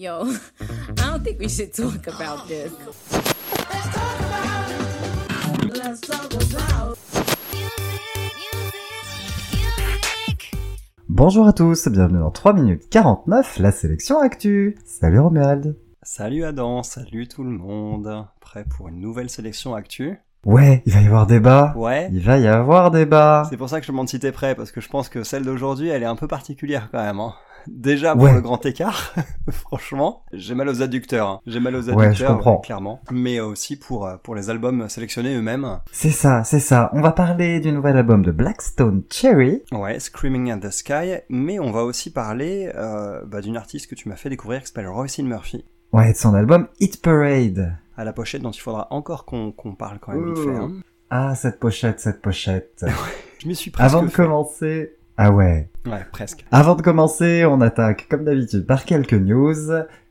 Yo, I don't think we should talk about this. Bonjour à tous, bienvenue dans 3 minutes 49, la sélection actu. Salut Romuald. Salut Adam, salut tout le monde. Prêt pour une nouvelle sélection actu? Ouais, il va y avoir débat. Ouais. Il va y avoir débat. C'est pour ça que je me demande si t'es prêt, parce que je pense que celle d'aujourd'hui, elle est un peu particulière quand même. Hein. Déjà pour Ouais. le grand écart, franchement, j'ai mal aux adducteurs. hein. J'ai mal aux adducteurs, je comprends. clairement. Mais aussi pour euh, pour les albums sélectionnés eux-mêmes. C'est ça, c'est ça. On va parler du nouvel album de Blackstone Cherry. Ouais, Screaming at the Sky. Mais on va aussi parler euh, bah, d'une artiste que tu m'as fait découvrir qui s'appelle Roisin Murphy. Ouais, de son album Hit Parade. À la pochette dont il faudra encore qu'on qu'on parle quand même vite fait. hein. Ah, cette pochette, cette pochette. Je m'y suis presque Avant de fait. commencer... Ah ouais. Ouais, presque. Avant de commencer, on attaque comme d'habitude par quelques news.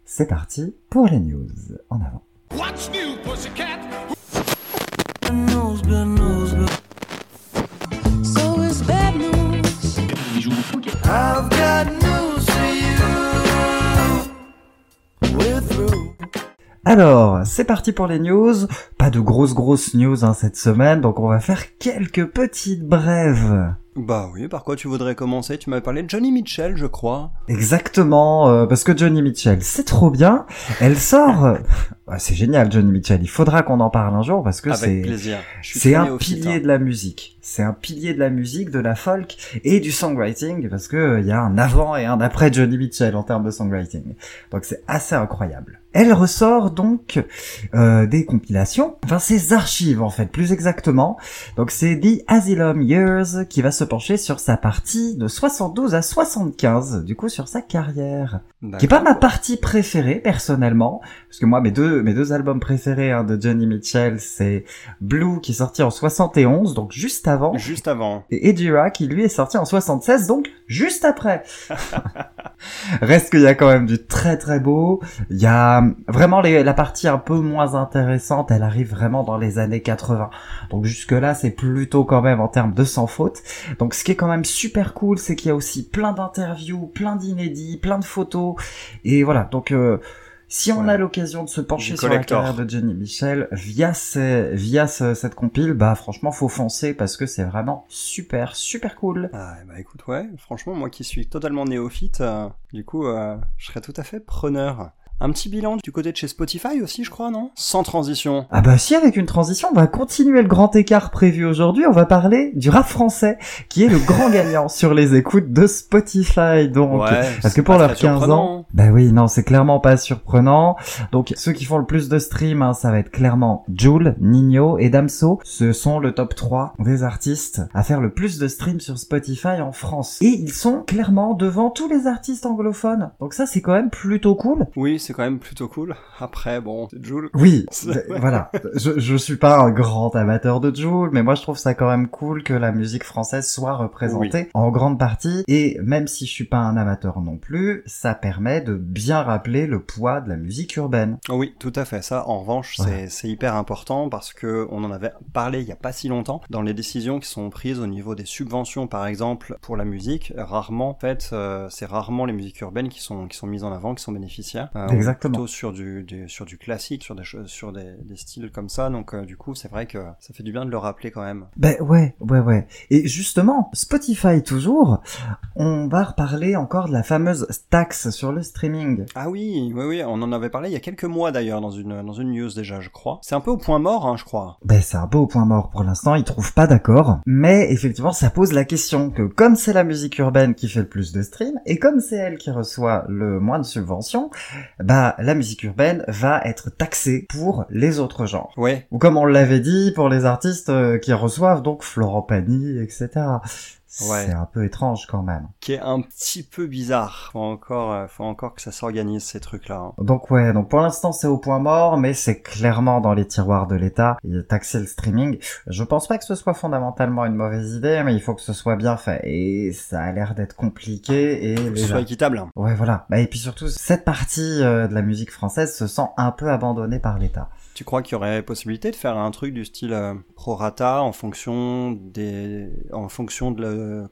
C'est parti pour les news. En avant. What's new, pussycat? So it's bad news. I've got news Alors, c'est parti pour les news. Pas de grosses grosses news hein, cette semaine, donc on va faire quelques petites brèves. Bah oui, par quoi tu voudrais commencer? Tu m'avais parlé de Johnny Mitchell, je crois. Exactement, euh, parce que Johnny Mitchell, c'est trop bien. Elle sort... ouais, c'est génial, Johnny Mitchell. Il faudra qu'on en parle un jour, parce que c'est... C'est un pilier hein. de la musique. C'est un pilier de la musique, de la folk et du songwriting, parce que euh, y a un avant et un après Johnny Mitchell en termes de songwriting. Donc c'est assez incroyable. Elle ressort donc euh, des compilations, enfin ses archives en fait, plus exactement. Donc c'est The Asylum Years qui va se pencher sur sa partie de 72 à 75, du coup sur sa carrière qui est pas ma partie préférée personnellement, parce que moi mes deux mes deux albums préférés hein, de Johnny Mitchell c'est Blue qui est sorti en 71 donc juste avant Juste avant. et Edira qui lui est sorti en 76 donc juste après. Reste qu'il y a quand même du très très beau, il y a vraiment les- la partie un peu moins intéressante, elle arrive vraiment dans les années 80. Donc jusque là c'est plutôt quand même en termes de sans faute. Donc ce qui est quand même super cool, c'est qu'il y a aussi plein d'interviews, plein d'inédits, plein de photos. Et voilà, donc euh, si on Ouais. a l'occasion de se pencher sur la carrière de Johnny Michel via ces, via ce- cette compile, bah franchement faut foncer parce que c'est vraiment super super cool. Ah, bah écoute, ouais, franchement, moi qui suis totalement néophyte, euh, du coup, euh, je serais tout à fait preneur. Un petit bilan du côté de chez Spotify aussi, je crois, non? Sans transition. Ah bah si avec une transition, on va continuer le grand écart prévu aujourd'hui, on va parler du rap français qui est le grand gagnant sur les écoutes de Spotify donc ouais, Parce que pour leurs très 15 ans, surprenant. bah oui, non, c'est clairement pas surprenant. Donc ceux qui font le plus de streams, hein, ça va être clairement Joule, Nino et Damso. Ce sont le top 3 des artistes à faire le plus de streams sur Spotify en France. Et ils sont clairement devant tous les artistes anglophones. Donc ça, c'est quand même plutôt cool. Oui, c'est quand même plutôt cool. Après, bon, Joule. Oui, voilà. Je, je suis pas un grand amateur de Joule, mais moi je trouve ça quand même cool que la musique française soit représentée en grande partie. Et même si je suis pas un amateur non plus, ça permet de bien rappeler le poids de la musique urbaine. Oui, tout à fait. Ça, en revanche, Ouais. c'est- hyper important parce que on en avait parlé il y a pas si longtemps dans les décisions qui sont prises au niveau des subventions, par exemple, pour la musique. Rarement, en fait, euh, c'est rarement les musiques urbaines qui sont qui sont mises en avant, qui sont bénéficiaires. Euh, Exactement. Plutôt sur du, du- sur du classique, sur des choses, sur des, des styles comme ça. Donc, euh, du coup, c'est vrai que ça fait du bien de le rappeler quand même. Ben ouais, ouais, ouais. Et justement, Spotify toujours, on va reparler encore de la fameuse taxe sur le streaming. Ah oui, oui, oui, on en avait parlé il y a quelques mois d'ailleurs dans une dans une news déjà, je crois. C'est un peu au point mort, hein, je crois. Ben c'est un peu au point mort pour l'instant, ils trouvent pas d'accord. Mais effectivement, ça pose la question que comme c'est la musique urbaine qui fait le plus de streams, et comme c'est elle qui reçoit le moins de subventions, bah la musique urbaine va être taxée pour les autres genres. Ouais, Ou comme on l'avait dit, pour les artistes euh, qui reçoivent donc Florent Pagny, etc. Ouais. C'est un peu étrange quand même. qui est un petit peu bizarre. Faut encore, euh, faut encore que ça s'organise ces trucs-là. hein. Donc ouais, donc pour l'instant c'est au point mort, mais c'est clairement dans les tiroirs de l'État. Taxer le streaming, je pense pas que ce soit fondamentalement une mauvaise idée, mais il faut que ce soit bien fait. Et ça a l'air d'être compliqué et Faut que ce soit équitable. Ouais voilà. Bah, et puis surtout, cette partie euh, de la musique française se sent un peu abandonnée par l'État. Tu crois qu'il y aurait possibilité de faire un truc du style euh, prorata en fonction des, en fonction de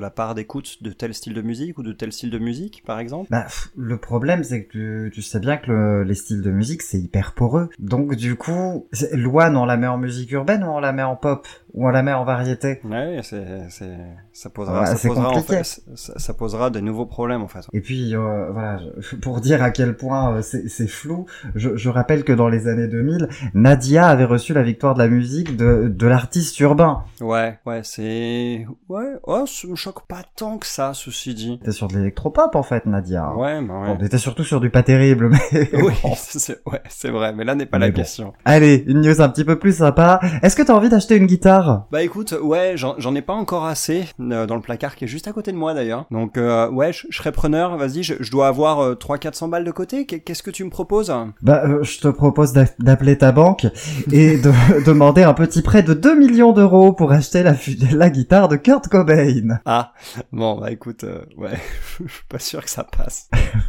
la, part d'écoute de tel style de musique ou de tel style de musique, par exemple? Bah, le problème, c'est que tu, sais bien que le- les styles de musique, c'est hyper poreux. Donc, du coup, Loane, on la met en musique urbaine ou on la met en pop? Ou on la met en variété Ouais, c'est, c'est, ça posera, ça posera en fait, ça, ça posera de nouveaux problèmes en fait. Et puis, euh, voilà, pour dire à quel point euh, c'est c'est flou, je, je rappelle que dans les années 2000, Nadia avait reçu la victoire de la musique de, de l'artiste urbain. Ouais, ouais, c'est, ouais, oh, ça me choque pas tant que ça, ceci dit. C'était sur de l'électropop, en fait, Nadia. Ouais, bah ouais. Bon, on était surtout sur du pas terrible, mais... Oui, bon. c'est, ouais, c'est vrai, mais là n'est pas Mais la bon. question. Allez, une news un petit peu plus sympa. Est-ce que t'as envie d'acheter une guitare? Bah écoute, ouais, j'en ai pas encore assez euh, dans le placard qui est juste à côté de moi d'ailleurs. Donc euh, ouais, je serais preneur. Vas-y, je, dois avoir euh, 300-400 balles de côté. Qu'est- Qu'est-ce que tu me proposes? Bah, euh, je te propose d'a- d'appeler ta banque et de demander un petit prêt de 2 millions d'euros pour acheter la, guitare de Kurt Cobain. Ah, bon bah écoute, ouais, je suis pas sûr que ça passe.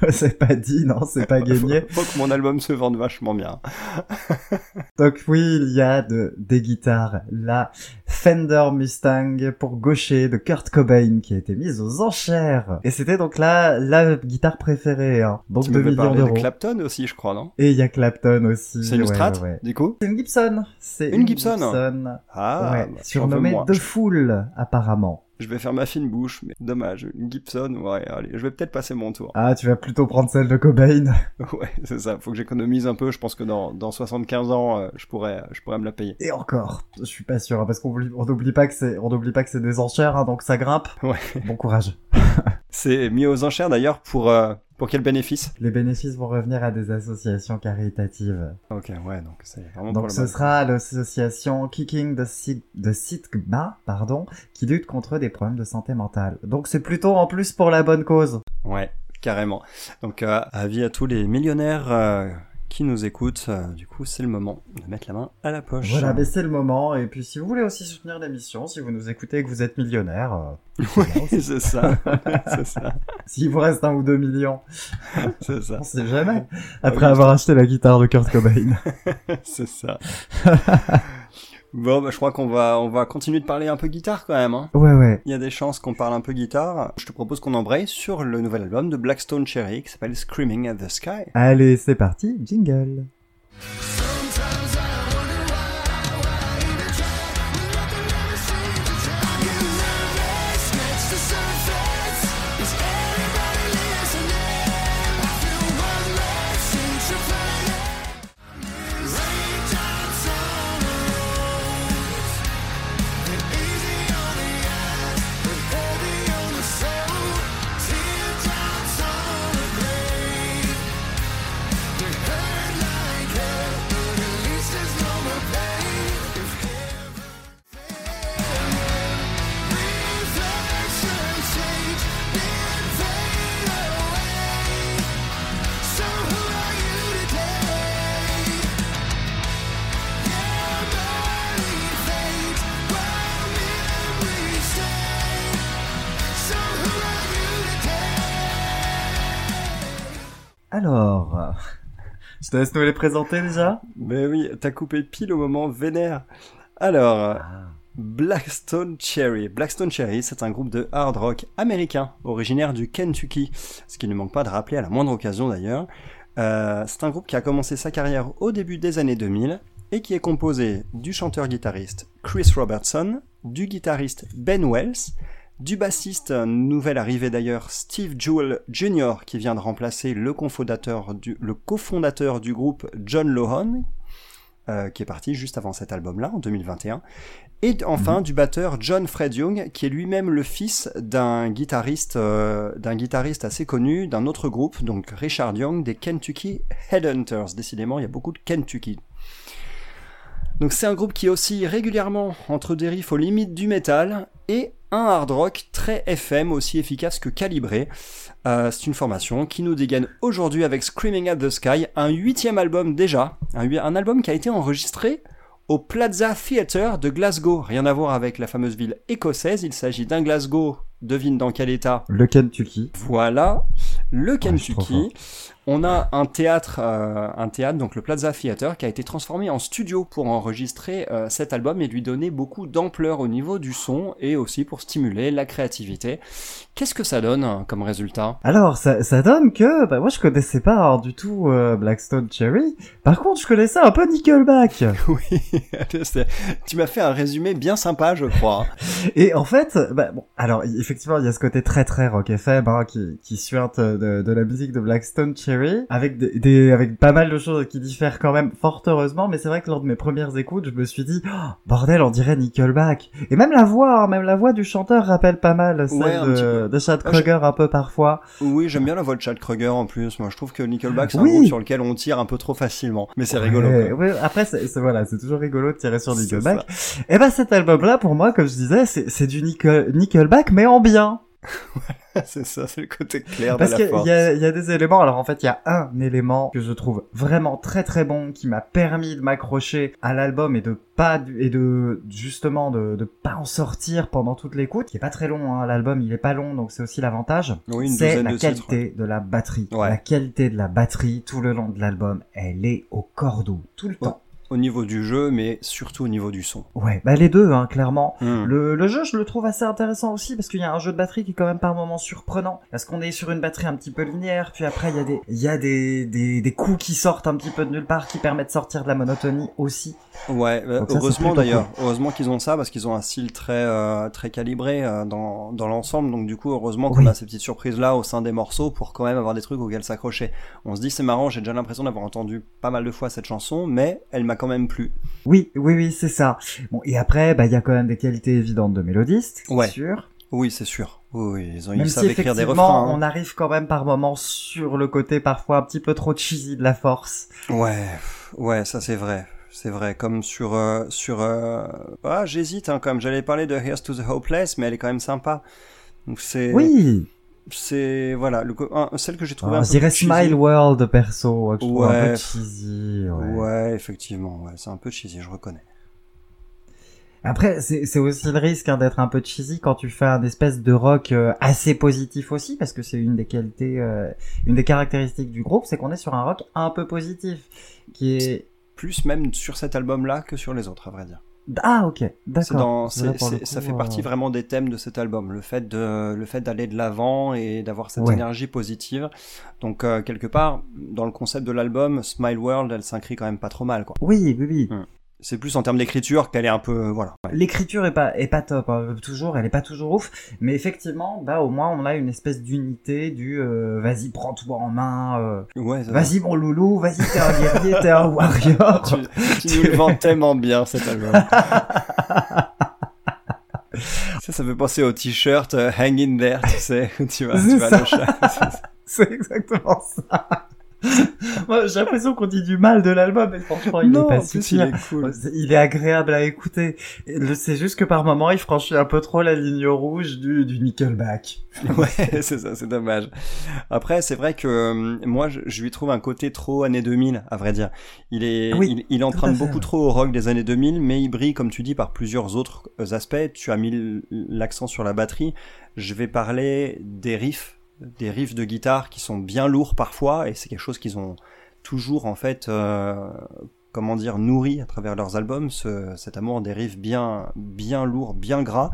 c'est pas dit, non, c'est pas gagné. Faut, faut que mon album se vende vachement bien. Donc oui, il y a de, des guitares. La Fender Mustang pour gaucher de Kurt Cobain qui a été mise aux enchères. Et c'était donc là la guitare préférée. Hein. Donc tu 2 m'avais millions parlé de d'euros. Clapton aussi, je crois, non? Et il y a Clapton aussi. C'est une ouais, Strat, ouais, ouais. du coup? C'est une Gibson. C'est Une Gibson. ouais, Ah, bah, surnommée. The Fool, apparemment. Je vais faire ma fine bouche, mais dommage. Une Gibson, ouais, allez, je vais peut-être passer mon tour. Ah, tu vas plutôt prendre celle de Cobain. Ouais, c'est ça. Faut que j'économise un peu. Je pense que dans, dans 75 ans, euh, je pourrais, je pourrais me la payer. Et encore, je suis pas sûr, hein, parce qu'on oublie- on n'oublie pas que c'est, on n'oublie pas que c'est des enchères, hein, donc ça grimpe. Ouais. Bon courage. C'est mis aux enchères d'ailleurs pour, euh, pour quel bénéfice? Les bénéfices vont revenir à des associations caritatives. Ok, ouais, donc c'est vraiment Donc pour ce le sera l'association Kicking the, Sig- the Sigma, pardon, qui lutte contre des problèmes de santé mentale. Donc c'est plutôt en plus pour la bonne cause. Ouais, carrément. Donc, euh, avis à tous les millionnaires euh, qui nous écoutent. euh, du coup, c'est le moment de mettre la main à la poche. Voilà, mais c'est le moment. Et puis si vous voulez aussi soutenir l'émission, si vous nous écoutez et que vous êtes millionnaire, euh, Oui, c'est ça. s'il vous reste un ou deux millions, C'est ça. on sait jamais. Après oui, avoir acheté la guitare de Kurt Cobain. C'est ça. Bon, bah, je crois qu'on va, on va continuer de parler un peu guitare quand même. Hein. ouais, ouais. Il y a des chances qu'on parle un peu guitare. Je te propose qu'on embraye sur le nouvel album de Blackstone Cherry qui s'appelle Screaming at the Sky. Allez, c'est parti, jingle. Te laisse nous les présenter déjà Mais oui, t'as coupé pile au moment vénère. Alors, Blackstone Cherry. Blackstone Cherry, c'est un groupe de hard rock américain, originaire du Kentucky, ce qui ne manque pas de rappeler à la moindre occasion d'ailleurs. Euh, c'est un groupe qui a commencé sa carrière au début des années 2000 et qui est composé du chanteur-guitariste Chris Robertson, du guitariste Ben Wells, du bassiste nouvelle arrivée d'ailleurs Steve Jewell Jr. qui vient de remplacer le cofondateur du, le cofondateur du groupe John Lohan, euh, qui est parti juste avant cet album-là en 2021, et enfin du batteur John Fred Young, qui est lui-même le fils d'un guitariste, euh, d'un guitariste assez connu d'un autre groupe, donc Richard Young des Kentucky Headhunters. Décidément, il y a beaucoup de Kentucky. Donc c'est un groupe qui oscille régulièrement entre des riffs aux limites du métal et un hard rock très FM aussi efficace que calibré. Euh, c'est une formation qui nous dégaine aujourd'hui avec Screaming at the Sky, un huitième album déjà, un, album qui a été enregistré au Plaza Theatre de Glasgow. Rien à voir avec la fameuse ville écossaise, il s'agit d'un Glasgow, devine dans quel état? Le Kentucky. voilà. le Kentucky. On a un théâtre, euh, un théâtre, donc le Plaza Theater, qui a été transformé en studio pour enregistrer euh, cet album et lui donner beaucoup d'ampleur au niveau du son et aussi pour stimuler la créativité. Qu'est-ce que ça donne hein, comme résultat Alors, ça, ça donne que, bah, moi, je connaissais pas alors, du tout euh, Blackstone Cherry. Par contre, je connaissais un peu Nickelback. Oui, tu m'as fait un résumé bien sympa, je crois. Et en fait, bah, bon, alors, effectivement, il y a ce côté très très rock FM, hein, qui, qui suinte de, de la musique de Blackstone Cherry, avec des, des- avec pas mal de choses qui diffèrent quand même, fort heureusement, mais c'est vrai que lors de mes premières écoutes, je me suis dit, Oh, bordel, on dirait Nickelback. Et même la voix, hein, même la voix du chanteur rappelle pas mal celle Ouais, petit de, de Chad je- Kroger un peu parfois. Oui, j'aime bien la voix de Chad Kroger en plus. Moi, je trouve que Nickelback, c'est Oui. un groupe sur lequel on tire un peu trop facilement. Mais c'est rigolo. Ouais, quoi. ouais, après, c'est, voilà, c'est toujours rigolo de tirer sur Nickelback. Et ben cet album-là, pour moi, comme je disais, c'est, c'est du Nickel, Nickelback, mais en bien. c'est ça, c'est le côté clair Parce de la qu'il force. y y a des éléments. Alors en fait, il y a un élément que je trouve vraiment très très bon, qui m'a permis de m'accrocher à l'album et de pas et de justement de, de pas en sortir pendant toute l'écoute. Qui est pas très long. Hein, l'album, il est pas long, donc c'est aussi l'avantage. Oui, c'est la de qualité titres. de la batterie. Ouais. La qualité de la batterie tout le long de l'album, elle est au cordeau tout le Ouais. temps. Au niveau du jeu, mais surtout au niveau du son. Ouais, bah les deux, hein, clairement. Hmm. Le, le jeu, je le trouve assez intéressant aussi parce qu'il y a un jeu de batterie qui est quand même par moments surprenant. Parce qu'on est sur une batterie un petit peu linéaire, puis après il y a des, y a des, des, des coups qui sortent un petit peu de nulle part qui permettent de sortir de la monotonie aussi. Ouais, euh, ça, heureusement d'ailleurs. Heureusement qu'ils ont ça parce qu'ils ont un style très euh, très calibré euh, dans dans l'ensemble. Donc du coup, heureusement qu'on Oui. a ces petites surprises là au sein des morceaux pour quand même avoir des trucs auxquels s'accrocher. On se dit c'est marrant, j'ai déjà l'impression d'avoir entendu pas mal de fois cette chanson, mais elle m'a quand même plu. Oui, oui, oui, c'est ça. Bon, et après, bah il y a quand même des qualités évidentes de mélodiste, c'est Ouais. sûr. Oui, c'est sûr. Oui, ils ont Même ils si savent écrire des refrains. hein. on arrive quand même par moments sur le côté parfois un petit peu trop cheesy de la force. Ouais, ouais, ça c'est vrai. C'est vrai, comme sur euh, sur euh... ah j'hésite hein, quand même. J'allais parler de Here's to the Hopeless, mais elle est quand même sympa. Donc c'est Oui, c'est voilà le co- un- celle que j'ai trouvé Ah, un peu cheesy. Smile World perso, que je trouve un Ouais. peu cheesy. Ouais. Ouais, effectivement, ouais, c'est un peu cheesy, je reconnais. Après, c'est c'est aussi le risque hein, d'être un peu cheesy quand tu fais un espèce de rock euh, assez positif aussi, parce que c'est une des qualités, euh, une des caractéristiques du groupe, c'est qu'on est sur un rock un peu positif, qui est Plus même sur cet album-là que sur les autres, à vrai dire. Ah ok, d'accord. ça fait partie euh, vraiment des thèmes de cet album, le fait de, le fait d'aller de l'avant et d'avoir cette Ouais. énergie positive. Donc euh, quelque part, dans le concept de l'album, Smile World, elle s'inscrit quand même pas trop mal, quoi. Oui, oui, oui. C'est plus en termes d'écriture qu'elle est un peu, euh, voilà. Ouais. L'écriture est pas est pas top, hein, toujours, elle est pas toujours ouf, mais effectivement, bah au moins on a une espèce d'unité du euh, vas-y prends-toi en main, euh, Ouais, vas-y mon loulou, vas-y t'es un guerrier, t'es un warrior. tu, tu nous le vends tellement bien cet album. ça, ça fait penser au t-shirt euh, Hang in there, tu sais, tu vas, tu vas le chat. C'est exactement ça. Moi, j'ai l'impression qu'on dit du mal de l'album, mais franchement, il non, est pas plus, il est cool. Il est agréable à écouter. C'est juste que par moment, il franchit un peu trop la ligne rouge du, du Nickelback. Ouais, c'est ça, c'est dommage. Après, c'est vrai que euh, moi, je, je lui trouve un côté trop années 2000, à vrai dire. Il est, Oui, il, il emprunte beaucoup trop au rock des années 2000, mais il brille, comme tu dis, par plusieurs autres euh, aspects. Tu as mis l'accent sur la batterie. Je vais parler des riffs, des riffs de guitare qui sont bien lourds parfois, et c'est quelque chose qu'ils ont toujours en fait, euh, comment dire, nourri à travers leurs albums, ce, cet amour des riffs bien, bien lourds, bien gras.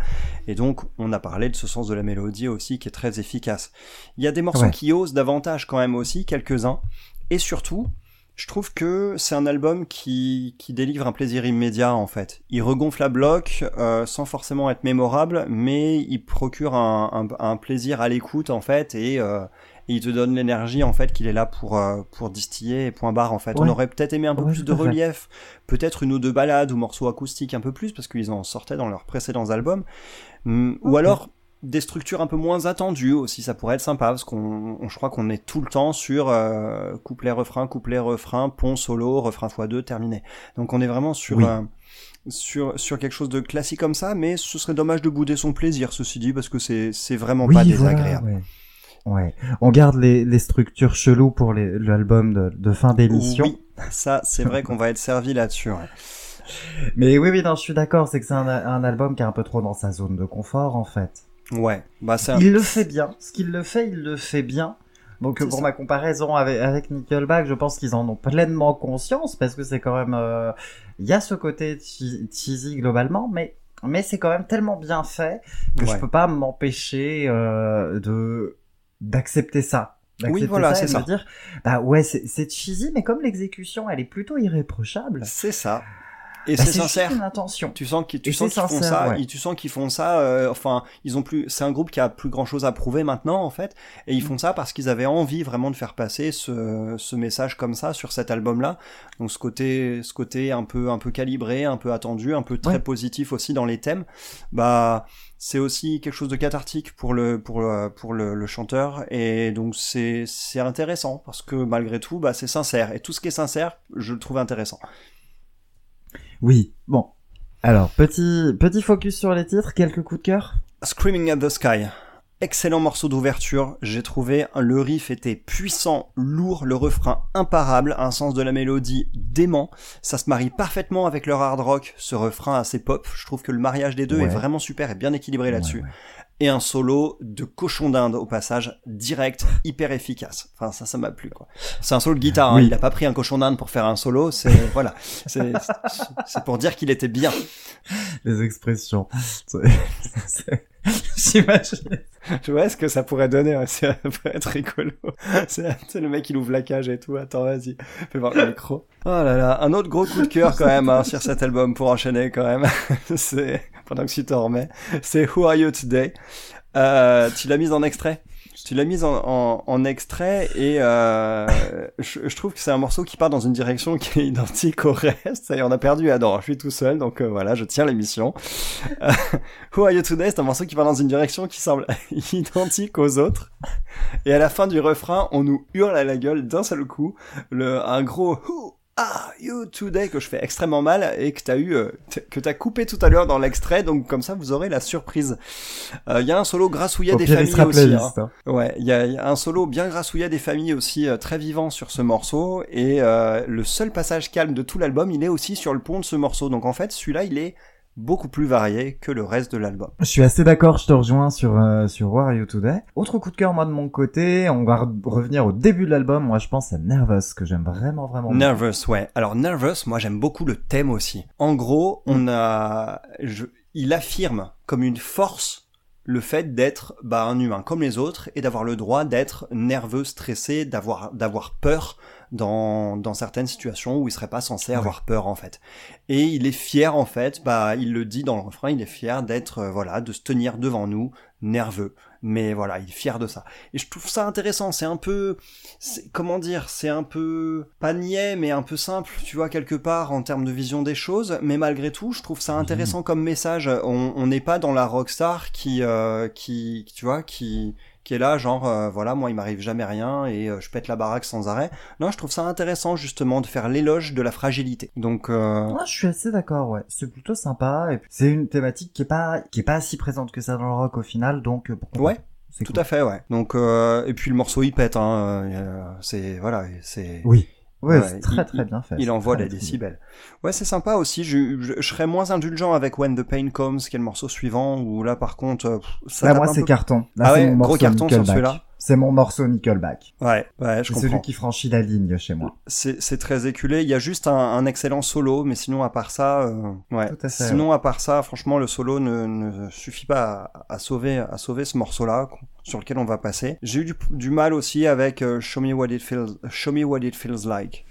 Et donc, on a parlé de ce sens de la mélodie aussi qui est très efficace. Il y a des morceaux Ouais. qui osent davantage quand même aussi, quelques-uns. Et surtout, je trouve que c'est un album qui, qui délivre un plaisir immédiat en fait. Il regonfle la bloc euh, sans forcément être mémorable, mais il procure un, un, un plaisir à l'écoute en fait et, euh, et il te donne l'énergie en fait qu'il est là pour euh, pour distiller et point barre en fait. On aurait peut-être aimé un peu Ouais, plus de à relief, peut-être une ou deux balades ou morceaux acoustiques un peu plus parce qu'ils en sortaient dans leurs précédents albums, Hum, ou alors des structures un peu moins attendues aussi, ça pourrait être sympa parce qu'on, on- je crois qu'on est tout le temps sur euh, couplet refrain, couplet refrain, pont solo, refrain x2 terminé. Donc on est vraiment sur Oui. euh, sur sur quelque chose de classique comme ça, mais ce serait dommage de bouder son plaisir, ceci dit, parce que c'est c'est vraiment pas voilà, désagréable. ouais. Ouais. On garde les, les structures cheloues pour les- l'album de, de fin d'émission. Oui, ça c'est vrai qu'on va être servi là-dessus. ouais. Mais oui, oui, non, je suis d'accord, c'est que c'est un, un album qui est un peu trop dans sa zone de confort, en fait. Ouais, bah c'est un- Il le fait bien. Ce qu'il le fait, il le fait bien. Donc pour ça. ma comparaison avec, avec Nickelback, je pense qu'ils en ont pleinement conscience parce que c'est quand même, euh, il y a ce côté che- cheesy globalement, mais mais c'est quand même tellement bien fait que Ouais. je peux pas m'empêcher euh, de d'accepter ça. Oui, voilà, c'est ça. me dire, bah ouais, c'est cheesy, mais comme l'exécution, elle est plutôt irréprochable. C'est ça. Et bah, c'est sincère. une intention. Tu sens qu'ils tu sens qu'ils font ça, ouais. ils- tu sens qu'ils font ça. euh, enfin, ils ont plus. C'est un groupe qui a plus grand chose à prouver maintenant en fait, et ils font ça parce qu'ils avaient envie vraiment de faire passer ce, ce message comme ça sur cet album-là. Donc ce côté, ce côté un peu un peu calibré, un peu attendu, un peu très Ouais. positif aussi dans les thèmes. Bah c'est aussi quelque chose de cathartique pour le pour le, pour le, le chanteur et donc c'est c'est intéressant parce que malgré tout bah c'est sincère et tout ce qui est sincère je le trouve intéressant. Oui, bon. Alors, petit, petit focus sur les titres, quelques coups de cœur Screaming at the Sky. Excellent morceau d'ouverture, j'ai trouvé le riff était puissant, lourd, le refrain imparable, un sens de la mélodie dément, ça se marie parfaitement avec leur hard rock, ce refrain assez pop, je trouve que le mariage des deux Ouais. est vraiment super et bien équilibré là-dessus. Ouais, ouais. Et un solo de cochon d'Inde au passage, direct, hyper efficace. Enfin ça, ça m'a plu quoi. C'est un solo de guitare, hein, Oui. il a pas pris un cochon d'Inde pour faire un solo, c'est voilà, c'est c'est pour dire qu'il était bien. Les expressions. J'imagine. Tu vois ce que ça pourrait donner, ouais, ça pourrait être rigolo. C'est c'est le mec il ouvre la cage et tout. Attends, vas-y, fais voir le micro. Oh là là, un autre gros coup de cœur quand même hein, sur cet album pour enchaîner quand même. C'est pendant que tu te remets, c'est Who Are You Today? Euh, tu l'as mise en extrait? Tu l'as mise en, en, en extrait et euh, je, je trouve que c'est un morceau qui part dans une direction qui est identique au reste. Ça y on a perdu Adam. Je suis tout seul, donc euh, voilà, je tiens l'émission. Euh, Who Are You Today, c'est un morceau qui part dans une direction qui semble identique aux autres. Et à la fin du refrain, on nous hurle à la gueule d'un seul coup le, un gros Who are you today que je fais extrêmement mal et que t'as eu, euh, que t'as coupé tout à l'heure dans l'extrait. Donc comme ça, vous aurez la surprise. Euh, Il y a un solo grassouillet des familles aussi. hein. hein. Ouais, il y, a il y a un solo bien grassouillet des familles aussi euh, très vivant sur ce morceau et euh, le seul passage calme de tout l'album, il est aussi sur le pont de ce morceau. Donc en fait, celui-là, il est beaucoup plus varié que le reste de l'album. Je suis assez d'accord, je te rejoins sur euh, sur Where Are You Today. Autre coup de cœur moi de mon côté, on va re- revenir au début de l'album. Moi, je pense à Nervous que j'aime vraiment vraiment. Nervous, ouais. Alors Nervous, moi j'aime beaucoup le thème aussi. En gros, on a, je, il affirme comme une force le fait d'être bah, un humain comme les autres et d'avoir le droit d'être nerveux, stressé, d'avoir d'avoir peur dans dans certaines situations où il serait pas censé avoir peur en fait. Et il est fier en fait, bah il le dit dans le refrain, il est fier d'être euh, voilà, de se tenir devant nous nerveux. Mais voilà, il est fier de ça. Et je trouve ça intéressant, c'est un peu c'est- comment dire, c'est un peu pas niais, mais un peu simple, tu vois, quelque part en termes de vision des choses. Mais malgré tout, je trouve ça intéressant comme message. On on n'est pas dans la rockstar qui, euh, qui, tu vois, qui qui est là, genre, euh, voilà, moi il m'arrive jamais rien et euh, je pète la baraque sans arrêt. Non, je trouve ça intéressant justement de faire l'éloge de la fragilité. Donc, euh, Moi, je suis assez d'accord, ouais. C'est plutôt sympa. Et c'est une thématique qui est pas qui est pas si présente que ça dans le rock au final, donc euh, pourquoi Ouais, tout cool. à fait, ouais. Donc, euh, et puis le morceau il pète, hein. euh, c'est voilà, c'est. Oui. Ouais, Ouais, c'est très il- très bien fait. Il envoie des décibels. Ouais, c'est sympa aussi. Je, je, je serais moins indulgent avec When the Pain Comes, qui est le morceau suivant, où là, par contre, euh, pff, ça Là, moi, c'est peu. carton. Là, Ah ouais, mon gros carton sur celui-là. C'est mon morceau Nickelback. Ouais, ouais, je C'est comprends. celui qui franchit la ligne chez moi. C'est très éculé. Il y a juste un, un excellent solo, mais sinon, à part ça, euh, ouais. Tout à fait, Sinon, à part ça, franchement, le solo ne, ne suffit pas à, à sauver, à sauver ce morceau-là sur lequel on va passer. J'ai eu du, du mal aussi avec euh, Show Me What It Feels, Show Me What It Feels Like.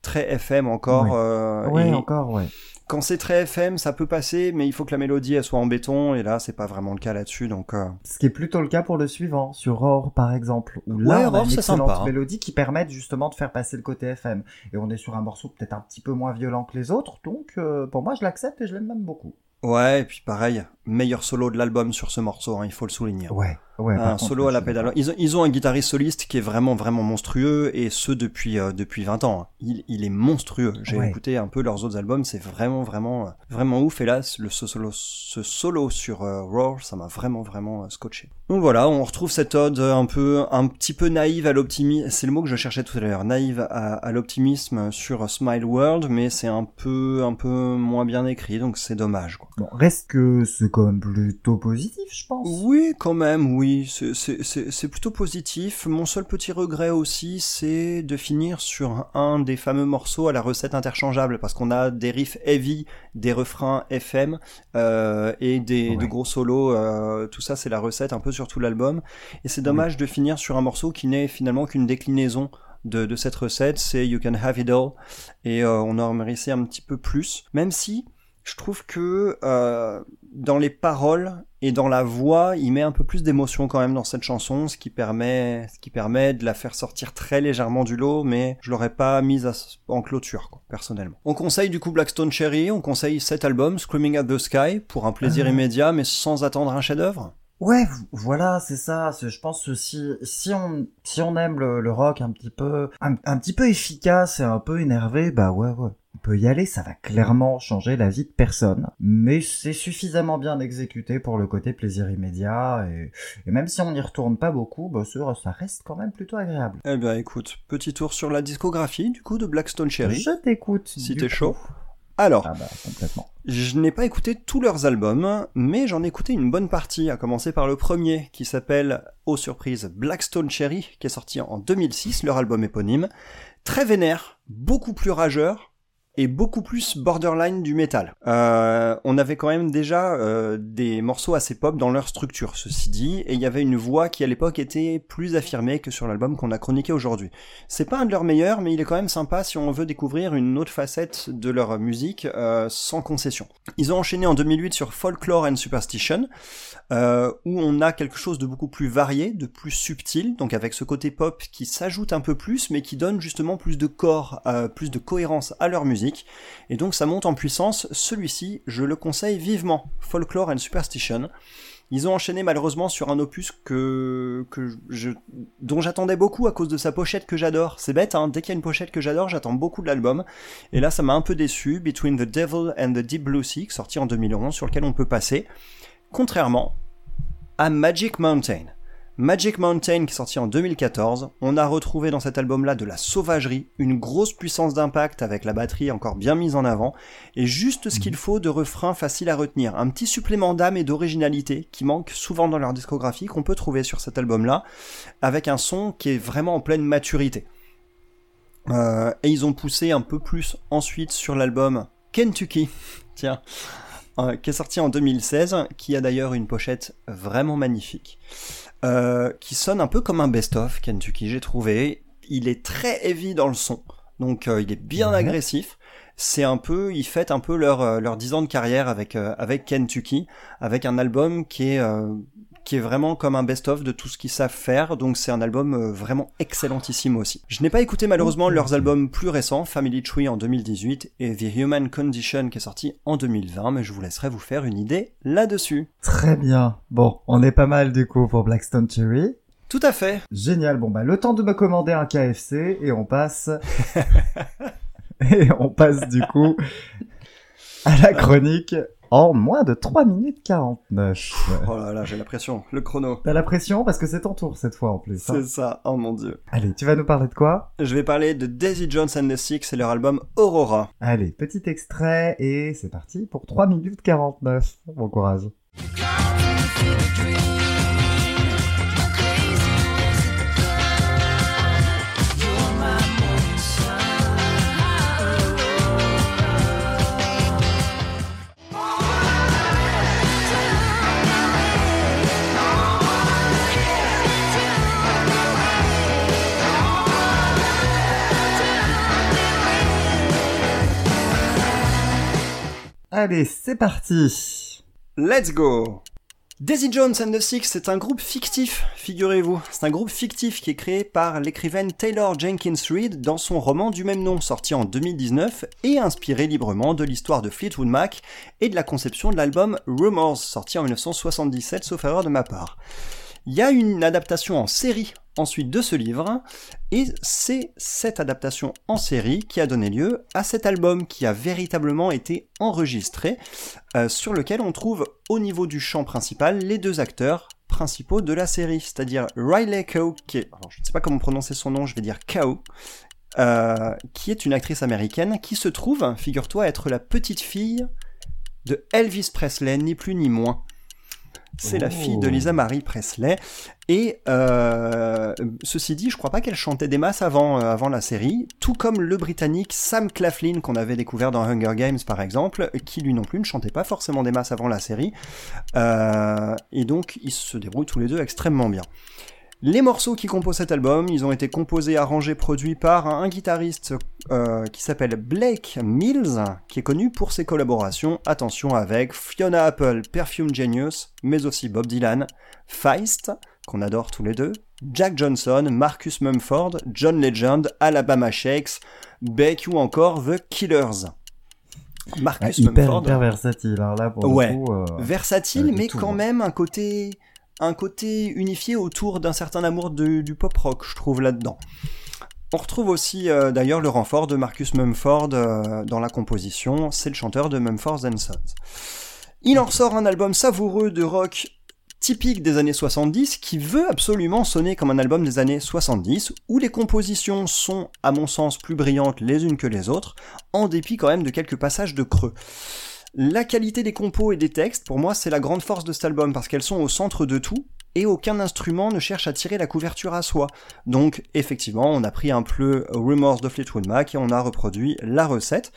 Très FM encore. Oui. euh, ouais, et- encore, ouais. quand c'est très FM, ça peut passer, mais il faut que la mélodie elle soit en béton, et là c'est pas vraiment le cas là-dessus, donc euh, Ce qui est plutôt le cas pour le suivant, sur Roar par exemple, où Ouais, là on a Roar, une c'est excellente sympa, hein. mélodie qui permettent justement de faire passer le côté FM. Et on est sur un morceau peut-être un petit peu moins violent que les autres, donc euh, pour moi je l'accepte et je l'aime même beaucoup. ouais, et puis pareil, meilleur solo de l'album sur ce morceau, hein, il faut le souligner. Ouais, ouais. un contre, solo à la pédale. Ils ont, ils ont un guitariste soliste qui est vraiment vraiment monstrueux et ce depuis euh, depuis 20 ans. Il, il est monstrueux. J'ai Ouais. écouté un peu leurs autres albums, c'est vraiment vraiment euh, vraiment ouf. Et là, le ce solo ce solo sur euh, Roar, ça m'a vraiment vraiment euh, scotché. Donc voilà, on retrouve cette ode un peu un petit peu naïve à l'optimisme. C'est le mot que je cherchais tout à l'heure, naïve à, à l'optimisme sur Smile World, mais c'est un peu un peu moins bien écrit, donc c'est dommage. Quoi. Bon, reste que c'est quand même plutôt positif, je pense. Oui, quand même, oui. Oui, c'est- plutôt positif. Mon seul petit regret aussi, c'est de finir sur un des fameux morceaux à la recette interchangeable, parce qu'on a des riffs heavy, des refrains FM euh, et des Ouais. de gros solos. euh, tout ça, c'est la recette un peu sur tout l'album. Et c'est dommage de finir sur un morceau qui n'est finalement qu'une déclinaison de, de cette recette. C'est You Can Have It All, et euh, on en méritait un petit peu plus. Même si je trouve que euh, dans les paroles et dans la voix, il met un peu plus d'émotion quand même dans cette chanson, ce qui permet, ce qui permet de la faire sortir très légèrement du lot, mais je l'aurais pas mise à- en clôture, quoi, personnellement. On conseille du coup Blackstone Cherry, on conseille cet album, Screaming at the Sky, pour un plaisir Ah. immédiat, mais sans attendre un chef-d'œuvre. Ouais, voilà, c'est ça. Je pense que si si on si on aime le, le rock un petit peu un, un petit peu efficace et un peu énervé, bah ouais ouais, peut y aller. Ça va clairement changer la vie de personne, mais c'est suffisamment bien exécuté pour le côté plaisir immédiat et, et même si on n'y retourne pas beaucoup, bah ça, reste quand même plutôt agréable. Eh bien écoute, petit tour sur la discographie du coup de Blackstone Cherry. Je t'écoute. Si t'es chaud. Alors, Ah bah complètement. Je n'ai pas écouté tous leurs albums, mais j'en ai écouté une bonne partie, à commencer par le premier, qui s'appelle, aux surprises, Blackstone Cherry, qui est sorti en 2006, leur album éponyme. Très vénère, beaucoup plus rageur, et beaucoup plus borderline du métal. Euh, on avait quand même déjà euh, des morceaux assez pop dans leur structure, ceci dit, et il y avait une voix qui à l'époque était plus affirmée que sur l'album qu'on a chroniqué aujourd'hui. C'est pas un de leurs meilleurs, mais il est quand même sympa si on veut découvrir une autre facette de leur musique euh, sans concession. Ils ont enchaîné en 2008 sur Folklore and Superstition, euh, où on a quelque chose de beaucoup plus varié, de plus subtil, donc avec ce côté pop qui s'ajoute un peu plus, mais qui donne justement plus de corps, plus de cohérence à leur musique, et donc ça monte en puissance. Celui-ci, je le conseille vivement, Folklore and Superstition. Ils ont enchaîné malheureusement sur un opus que, dont j'attendais beaucoup à cause de sa pochette que j'adore. C'est bête, hein, dès qu'il y a une pochette que j'adore, j'attends beaucoup de l'album. Et là, ça m'a un peu déçu. Between the Devil and the Deep Blue Sea, sorti en 2011, sur lequel on peut passer. Contrairement à Magic Mountain. Magic Mountain, qui est sorti en 2014, on a retrouvé dans cet album-là de la sauvagerie, une grosse puissance d'impact avec la batterie encore bien mise en avant, et juste ce qu'il faut de refrains faciles à retenir. Un petit supplément d'âme et d'originalité qui manque souvent dans leur discographie, qu'on peut trouver sur cet album-là, avec un son qui est vraiment en pleine maturité. Euh, et ils ont poussé un peu plus ensuite sur l'album Kentucky, tiens, euh, qui est sorti en 2016, qui a d'ailleurs une pochette vraiment magnifique, euh, qui sonne un peu comme un best-of Kentucky, j'ai trouvé. Il est très heavy dans le son, donc euh, il est bien agressif. C'est un peu, ils fêtent un peu leur euh, leur 10 ans de carrière avec avec Kentucky, avec un album qui est qui est vraiment comme un best-of de tout ce qu'ils savent faire, donc c'est un album euh, vraiment excellentissime aussi. Je n'ai pas écouté malheureusement Ok. leurs albums plus récents, Family Tree en 2018 et The Human Condition qui est sorti en 2020, mais je vous laisserai vous faire une idée là-dessus. Très bien. Bon, on est pas mal du coup pour Blackstone Cherry. Tout à fait. Génial. Bon bah le temps de me commander un KFC et on passe et on passe du coup à la chronique en moins de 3 minutes 49. Oh là là, j'ai la pression, le chrono. T'as la pression parce que c'est ton tour cette fois en plus. hein. C'est ça, oh mon dieu. Allez, tu vas nous parler de quoi? Je vais parler de Daisy Jones and the Six et leur album Aurora. Allez, petit extrait et c'est parti pour 3 minutes 49. Bon courage. Allez, c'est parti. Let's go Daisy Jones and the Six, c'est un groupe fictif, figurez-vous. C'est un groupe fictif qui est créé par l'écrivaine Taylor Jenkins Reid dans son roman du même nom, sorti en 2019 et inspiré librement de l'histoire de Fleetwood Mac et de la conception de l'album Rumors, sorti en 1977, sauf erreur de ma part. Il y a une adaptation en série ensuite de ce livre, et c'est cette adaptation en série qui a donné lieu à cet album qui a véritablement été enregistré, euh, sur lequel on trouve au niveau du chant principal les deux acteurs principaux de la série, c'est-à-dire Riley Coe, je ne sais pas comment prononcer son nom, je vais dire euh, qui est une actrice américaine qui se trouve, figure-toi, être la petite fille de Elvis Presley, ni plus ni moins. C'est la fille de Lisa Marie Presley. Et euh, ceci dit, je crois pas qu'elle chantait des masses avant, euh, avant la série, tout comme le Britannique Sam Claflin qu'on avait découvert dans Hunger Games par exemple, qui lui non plus ne chantait pas forcément des masses avant la série. Euh, et donc ils se débrouillent tous les deux extrêmement bien. Les morceaux qui composent cet album, ils ont été composés, arrangés, produits par un guitariste euh, qui s'appelle Blake Mills, qui est connu pour ses collaborations, attention, avec Fiona Apple, Perfume Genius, mais aussi Bob Dylan, Feist, qu'on adore tous les deux, Jack Johnson, Marcus Mumford, John Legend, Alabama Shakes, Beck ou encore The Killers. Marcus hyper, Mumford, hyper versatile, hein, là, pour Ouais. le coup. euh, versatile, mais tout, quand ouais. même un côté, un côté unifié autour d'un certain amour du pop rock, je trouve là-dedans. On retrouve aussi euh, d'ailleurs le renfort de Marcus Mumford euh, dans la composition, c'est le chanteur de Mumford Sons. Il en ressort un album savoureux de rock typique des années 70 qui veut absolument sonner comme un album des années 70 où les compositions sont à mon sens plus brillantes les unes que les autres en dépit quand même de quelques passages de creux. La qualité des compos et des textes, pour moi, c'est la grande force de cet album parce qu'elles sont au centre de tout et aucun instrument ne cherche à tirer la couverture à soi. Donc, effectivement, on a pris un peu Rumors de Fleetwood Mac et on a reproduit la recette.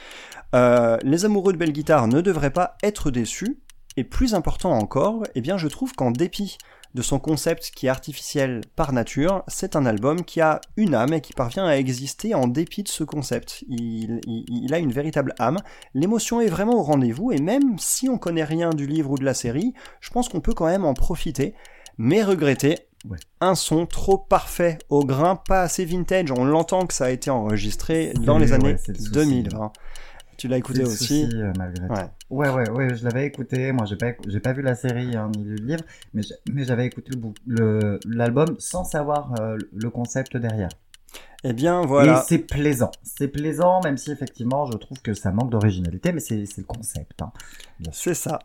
Euh, les amoureux de belle guitare ne devraient pas être déçus. Et plus important encore, eh bien, je trouve qu'en dépit de son concept qui est artificiel par nature, c'est un album qui a une âme et qui parvient à exister en dépit de ce concept. Il, il- il a une véritable âme, l'émotion est vraiment au rendez-vous et même si on connaît rien du livre ou de la série, je pense qu'on peut quand même en profiter, mais regretter Ouais. un son trop parfait au grain, pas assez vintage. On l'entend que ça a été enregistré dans Oui, les années c'est le souci. 2020. Tu l'as écouté aussi souci, euh, malgré tout. Ouais. Ouais, ouais, ouais, je l'avais écouté. Moi, j'ai pas, j'ai pas vu la série hein, ni lu le livre, mais j'avais écouté le l'album sans savoir euh, le concept derrière. Eh bien voilà. Et c'est plaisant. C'est plaisant, même si effectivement, je trouve que ça manque d'originalité, mais c'est c'est le concept. Hein. C'est ça.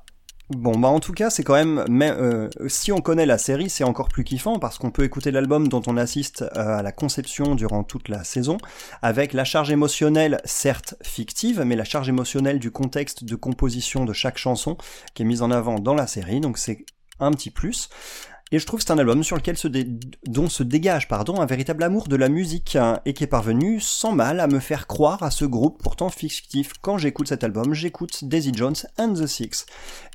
Bon, bah en tout cas, c'est quand même, mais, euh, si on connaît la série, c'est encore plus kiffant parce qu'on peut écouter l'album dont on assiste euh, à la conception durant toute la saison, avec la charge émotionnelle, certes fictive, mais la charge émotionnelle du contexte de composition de chaque chanson qui est mise en avant dans la série, donc c'est un petit plus. Et je trouve que c'est un album sur lequel se dont se dégage pardon, un véritable amour de la musique hein, et qui est parvenu sans mal à me faire croire à ce groupe pourtant fictif. Quand j'écoute cet album, j'écoute Daisy Jones and the Six.